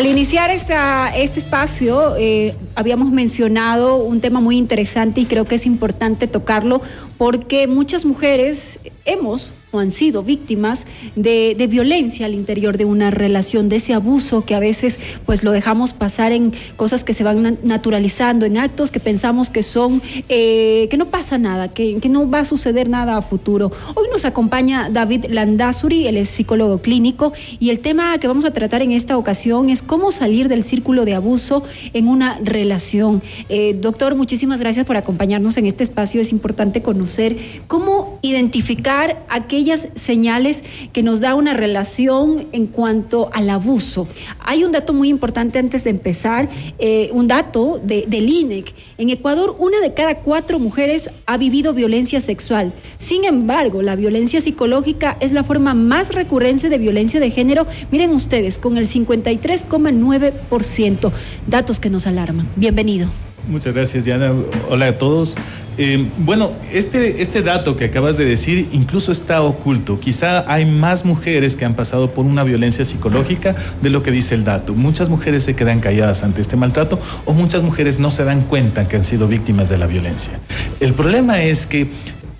Al iniciar este espacio, eh, habíamos mencionado un tema muy interesante y creo que es importante tocarlo porque muchas mujeres hemos o han sido víctimas de, violencia al interior de una relación, de ese abuso que a veces pues lo dejamos pasar en cosas que se van naturalizando, en actos que pensamos que son, eh, que no pasa nada, que, que, no va a suceder nada a futuro. Hoy nos acompaña David Landazuri, él es psicólogo clínico y el tema que vamos a tratar en esta ocasión es cómo salir del círculo de abuso en una relación. Eh, doctor, muchísimas gracias por acompañarnos en este espacio. Es importante conocer cómo identificar aquellos aquellas señales que nos da una relación en cuanto al abuso. Hay un dato muy importante antes de empezar, eh, un dato de, del INEC. En Ecuador, una de cada cuatro mujeres ha vivido violencia sexual. Sin embargo, la violencia psicológica es la forma más recurrente de violencia de género. Miren ustedes, con el 53,9%. Datos que nos alarman. Bienvenido. Muchas gracias, Diana. Hola a todos. Eh, bueno, este, este dato que acabas de decir incluso está oculto. Quizá hay más mujeres que han pasado por una violencia psicológica de lo que dice el dato. Muchas mujeres se quedan calladas ante este maltrato o muchas mujeres no se dan cuenta que han sido víctimas de la violencia. El problema es que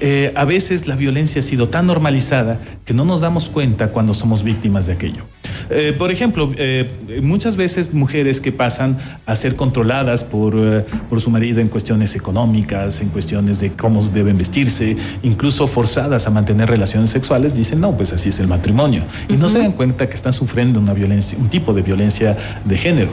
eh, a veces la violencia ha sido tan normalizada que no nos damos cuenta cuando somos víctimas de aquello. Eh, por ejemplo, eh, muchas veces mujeres que pasan a ser controladas por, eh, por su marido en cuestiones económicas, en cuestiones de cómo deben vestirse, incluso forzadas a mantener relaciones sexuales, dicen, no, pues así es el matrimonio. Y no se dan cuenta que están sufriendo una violencia, un tipo de violencia de género.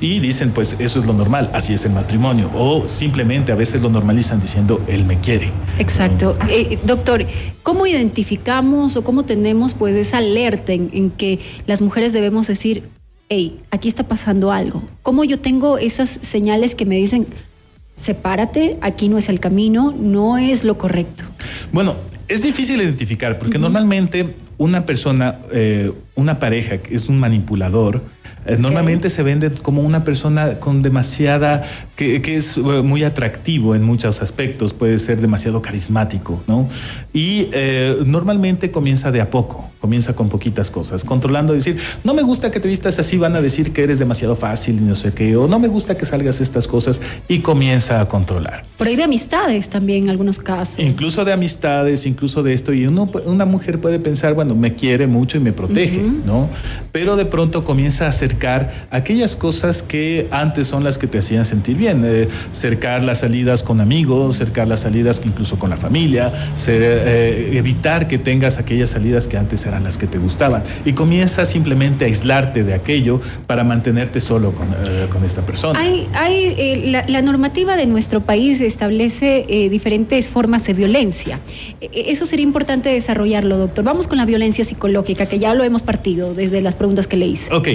Y dicen, pues eso es lo normal, así es el matrimonio. O simplemente a veces lo normalizan diciendo, él me quiere. Exacto. doctor, ¿cómo identificamos o cómo tenemos pues esa alerta en que las mujeres debemos decir, hey, aquí está pasando algo. ¿Cómo yo tengo esas señales que me dicen, sepárate, aquí no es el camino, no es lo correcto? Bueno, es difícil identificar porque normalmente una persona, eh, una pareja que es un manipulador, eh, normalmente se vende como una persona con demasiada, que, es eh, muy atractivo en muchos aspectos, puede ser demasiado carismático, ¿no? Y normalmente comienza de a poco comienza con poquitas cosas, controlando, decir, no me gusta que te vistas así, van a decir que eres demasiado fácil y no sé qué, o no me gusta que salgas estas cosas y comienza a controlar. Por de amistades también en algunos casos. Incluso de amistades, incluso de esto, y uno, una mujer puede pensar, bueno, me quiere mucho y me protege, ¿no? Pero de pronto comienza a acercar aquellas cosas que antes son las que te hacían sentir bien, eh, cercar las salidas con amigos, cercar las salidas incluso con la familia, eh, evitar que tengas aquellas salidas que antes eran las que te gustaban. Y comienza simplemente a aislarte de aquello para mantenerte solo con, eh, con esta persona. Hay, hay eh, la, normativa de nuestro país establece eh, diferentes formas de violencia. E, e, eso sería importante desarrollarlo, doctor. Vamos con la violencia psicológica, que ya lo hemos partido desde las preguntas que le hice. Ok,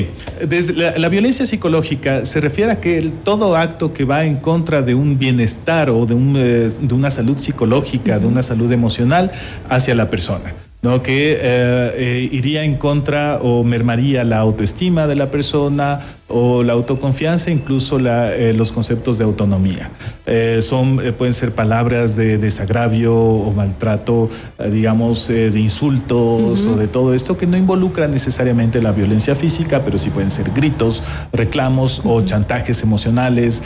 desde la, violencia psicológica se refiere a que todo acto que va en contra de un bienestar o de, un, de una salud psicológica, de una salud emocional hacia la persona. ¿No? que eh, eh, iría en contra o mermaría la autoestima de la persona o la autoconfianza, incluso la, eh, los conceptos de autonomía. son, pueden ser palabras de desagravio o maltrato, digamos, de insultos o de todo esto que no involucra necesariamente la violencia física, pero sí pueden ser gritos, reclamos o chantajes emocionales,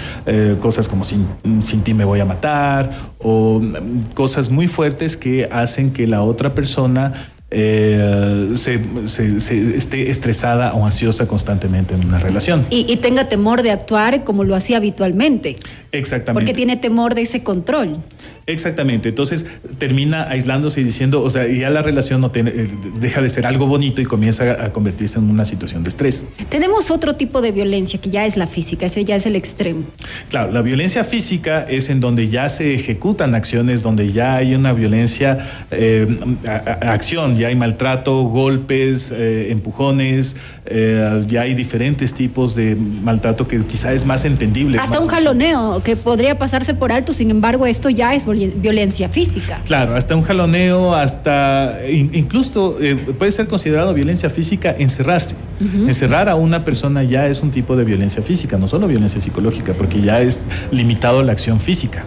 cosas como sin, sin ti me voy a matar o mm, cosas muy fuertes que hacen que la otra persona eh, se, esté estresada o ansiosa constantemente en una relación. Y, tenga temor de actuar como lo hacía habitualmente. Exactamente. Porque tiene temor de ese control. Exactamente, entonces termina aislándose y diciendo, o sea, ya la relación no tiene, eh, deja de ser algo bonito y comienza a convertirse en una situación de estrés. Tenemos otro tipo de violencia que ya es la física, ese ya es el extremo. Claro, la violencia física es en donde ya se ejecutan acciones, donde ya hay una violencia, eh, acción, ya hay maltrato, golpes, eh, empujones, ya hay diferentes tipos de maltrato que quizá es más entendible. Hasta un jaloneo que podría pasarse por alto, sin embargo, esto ya ya es violencia física. Claro, hasta un jaloneo, hasta incluso eh, puede ser considerado violencia física encerrarse. Encerrar a una persona ya es un tipo de violencia física, no solo violencia psicológica, porque ya es limitado la acción física.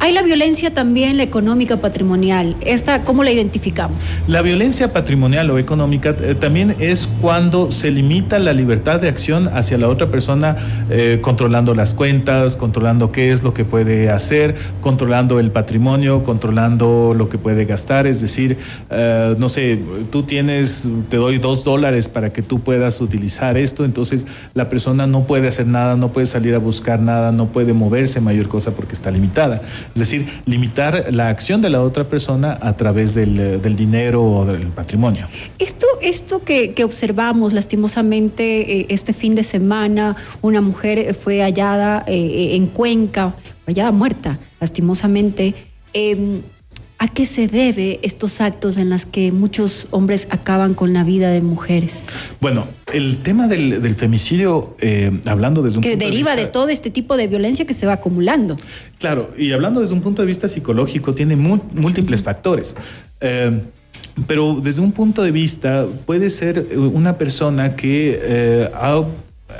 Hay la violencia también, la económica patrimonial. ¿Esta cómo la identificamos? La violencia patrimonial o económica eh, también es cuando se limita la libertad de acción hacia la otra persona, eh, controlando las cuentas, controlando qué es lo que puede hacer, controlando el patrimonio, controlando lo que puede gastar. Es decir, eh, no sé, tú tienes, te doy dos dólares para que tú puedas utilizar esto, entonces la persona no puede hacer nada, no puede salir a buscar nada, no puede moverse mayor cosa porque está limitada. Es decir, limitar la acción de la otra persona a través del, eh, dinero o del patrimonio. Esto, esto que, observamos lastimosamente eh, este fin de semana, una mujer fue hallada eh, en Cuenca, hallada muerta, lastimosamente. Em, ¿A qué se debe estos actos en los que muchos hombres acaban con la vida de mujeres? Bueno, el tema del, femicidio, eh, hablando desde un que deriva de, todo este tipo de violencia que se va acumulando. Claro, y hablando desde un punto de vista psicológico, tiene múltiples factores. Eh, pero desde un punto de vista, puede ser una persona que eh, ha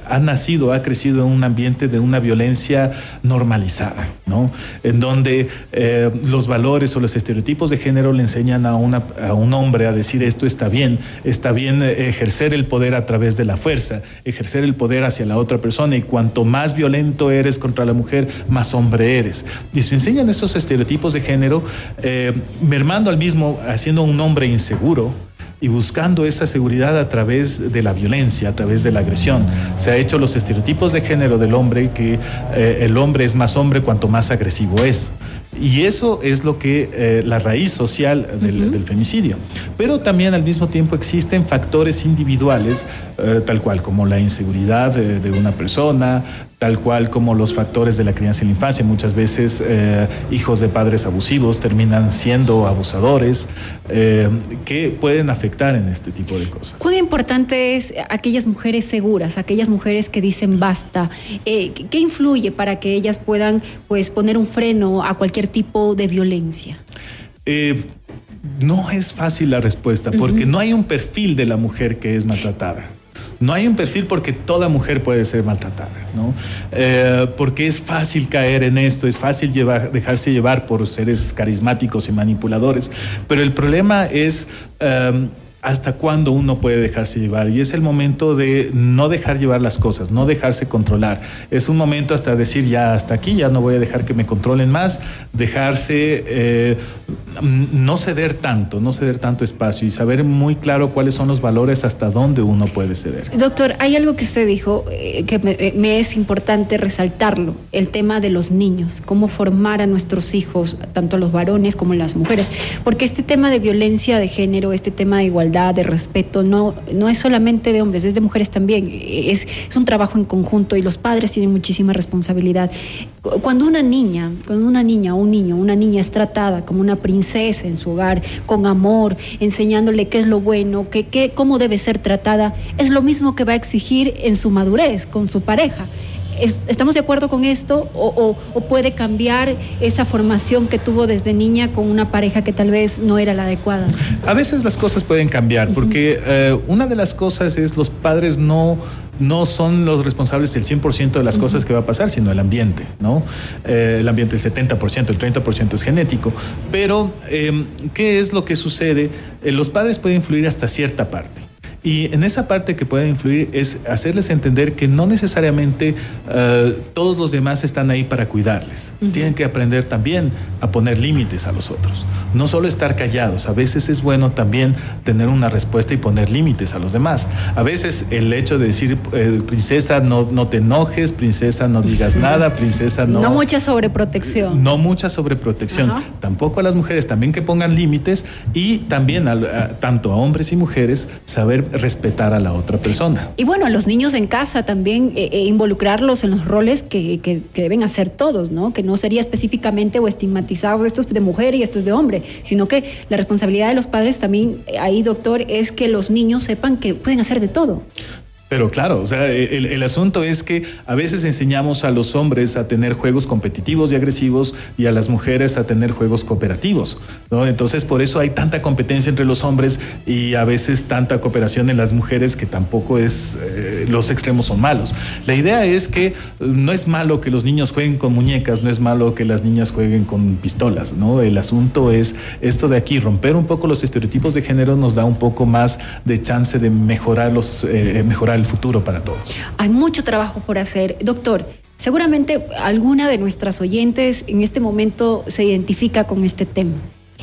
ha nacido, ha crecido en un ambiente de una violencia normalizada, ¿no? En donde eh, los valores o los estereotipos de género le enseñan a, un hombre a decir esto está bien, está bien ejercer el poder a través de la fuerza, ejercer el poder hacia la otra persona y cuanto más violento eres contra la mujer, más hombre eres. Y se enseñan esos estereotipos de género, eh, mermando al mismo, haciendo un hombre inseguro, y buscando esa seguridad a través de la violencia, a través de la agresión. Se ha hecho los estereotipos de género del hombre que eh, el hombre es más hombre cuanto más agresivo es. Y eso es lo que eh, la raíz social del, femicidio. Pero también al mismo tiempo existen factores individuales, eh, tal cual como la inseguridad de una persona, tal cual como los factores de la crianza y la infancia. Muchas veces eh, hijos de padres abusivos terminan siendo abusadores eh, que pueden afectar en este tipo de cosas. ¿Cuán importante es aquellas mujeres seguras, aquellas mujeres que dicen basta? Eh, ¿Qué influye para que ellas puedan pues, poner un freno a cualquier tipo de violencia? no es fácil la respuesta porque no hay un perfil de la mujer que es maltratada. No hay un perfil porque toda mujer puede ser maltratada, ¿no? Eh, porque es fácil caer en esto, es fácil dejarse llevar por seres carismáticos y manipuladores, pero el problema es... Em, hasta cuándo uno puede dejarse llevar. Y es el momento de no dejar llevar las cosas, no dejarse controlar. Es un momento hasta decir, ya hasta aquí, ya no voy a dejar que me controlen más, dejarse, eh, no ceder tanto, no ceder tanto espacio y saber muy claro cuáles son los valores hasta dónde uno puede ceder. Doctor, hay algo que usted dijo eh, que me, eh, me, es importante resaltarlo, el tema de los niños, cómo formar a nuestros hijos, tanto a los varones como a las mujeres, porque este tema de violencia de género, este tema de igualdad, de respeto, no, no es solamente de hombres, es de mujeres también. Es, es un trabajo en conjunto y los padres tienen muchísima responsabilidad. Cuando una niña, cuando una niña o un niño, una niña es tratada como una princesa en su hogar, con amor, enseñándole qué es lo bueno, qué, qué, cómo debe ser tratada, es lo mismo que va a exigir en su madurez con su pareja. ¿Estamos de acuerdo con esto? O, puede cambiar esa formación que tuvo desde niña con una pareja que tal vez no era la adecuada? A veces las cosas pueden cambiar, porque eh, una de las cosas es los padres no no son los responsables del 100% de las cosas que va a pasar, sino el ambiente, ¿no? Eh, el ambiente el 70%, el 30% es genético. Pero, em, ¿qué es lo que sucede? Eh, los padres pueden influir hasta cierta parte. Y en esa parte que puede influir es hacerles entender que no necesariamente eh, todos los demás están ahí para cuidarles. Tienen que aprender también a poner límites a los otros. No solo estar callados, a veces es bueno también tener una respuesta y poner límites a los demás. A veces el hecho de decir, eh, princesa, no, no te enojes, princesa, no digas nada, princesa, no... No mucha sobreprotección. No mucha sobreprotección. Tampoco a las mujeres, también que pongan límites y también tanto a hombres y mujeres saber respetar a la otra persona. Y bueno, a los niños en casa también eh, eh, involucrarlos en los roles que, que, deben hacer todos, ¿no? Que no sería específicamente o estigmatizado esto es de mujer y esto es de hombre, sino que la responsabilidad de los padres también eh, ahí, doctor, es que los niños sepan que pueden hacer de todo. Pero claro, o sea, el, asunto es que a veces enseñamos a los hombres a tener juegos competitivos y agresivos y a las mujeres a tener juegos cooperativos, ¿no? Entonces, por eso hay tanta competencia entre los hombres y a veces tanta cooperación en las mujeres que tampoco es, eh, los extremos son malos. La idea es que no es malo que los niños jueguen con muñecas, no es malo que las niñas jueguen con pistolas, ¿no? El asunto es esto de aquí, romper un poco los estereotipos de género nos da un poco más de chance de mejorar los, eh, mejorar el futuro para todos. Hay mucho trabajo por hacer. Doctor, seguramente alguna de nuestras oyentes en este momento se identifica con este tema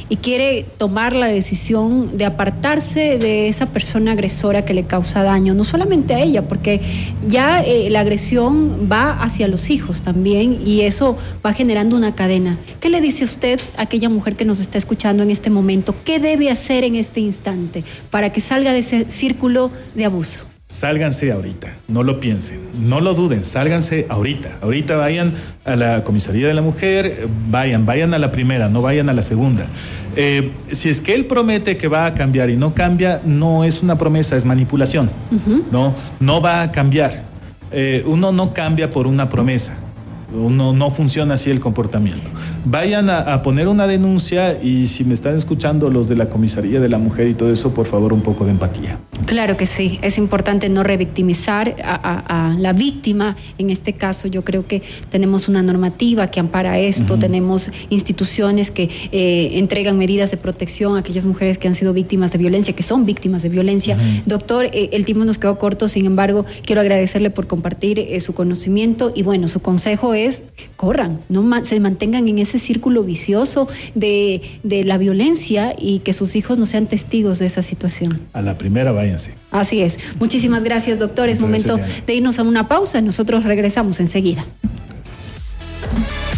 y quiere tomar la decisión de apartarse de esa persona agresora que le causa daño, no solamente a ella, porque ya eh, la agresión va hacia los hijos también y eso va generando una cadena. ¿Qué le dice usted a aquella mujer que nos está escuchando en este momento? ¿Qué debe hacer en este instante para que salga de ese círculo de abuso? Sálganse ahorita, no lo piensen, no lo duden, sálganse ahorita. Ahorita vayan a la comisaría de la mujer, vayan, vayan a la primera, no vayan a la segunda. Eh, si es que él promete que va a cambiar y no cambia, no es una promesa, es manipulación. No, no va a cambiar. Eh, uno no cambia por una promesa. Uno no funciona así el comportamiento vayan a, poner una denuncia y si me están escuchando los de la comisaría de la mujer y todo eso, por favor, un poco de empatía. Claro que sí, es importante no revictimizar a, la víctima. En este caso, yo creo que tenemos una normativa que ampara esto, tenemos instituciones que eh, entregan medidas de protección a aquellas mujeres que han sido víctimas de violencia, que son víctimas de violencia. Doctor, eh, el tiempo nos quedó corto, sin embargo, quiero agradecerle por compartir eh, su conocimiento y bueno, su consejo es corran, no se mantengan en ese círculo vicioso de, de la violencia y que sus hijos no sean testigos de esa situación. A la primera váyanse. Así es. Muchísimas gracias, doctor. Es momento de irnos a una pausa. Nosotros regresamos enseguida.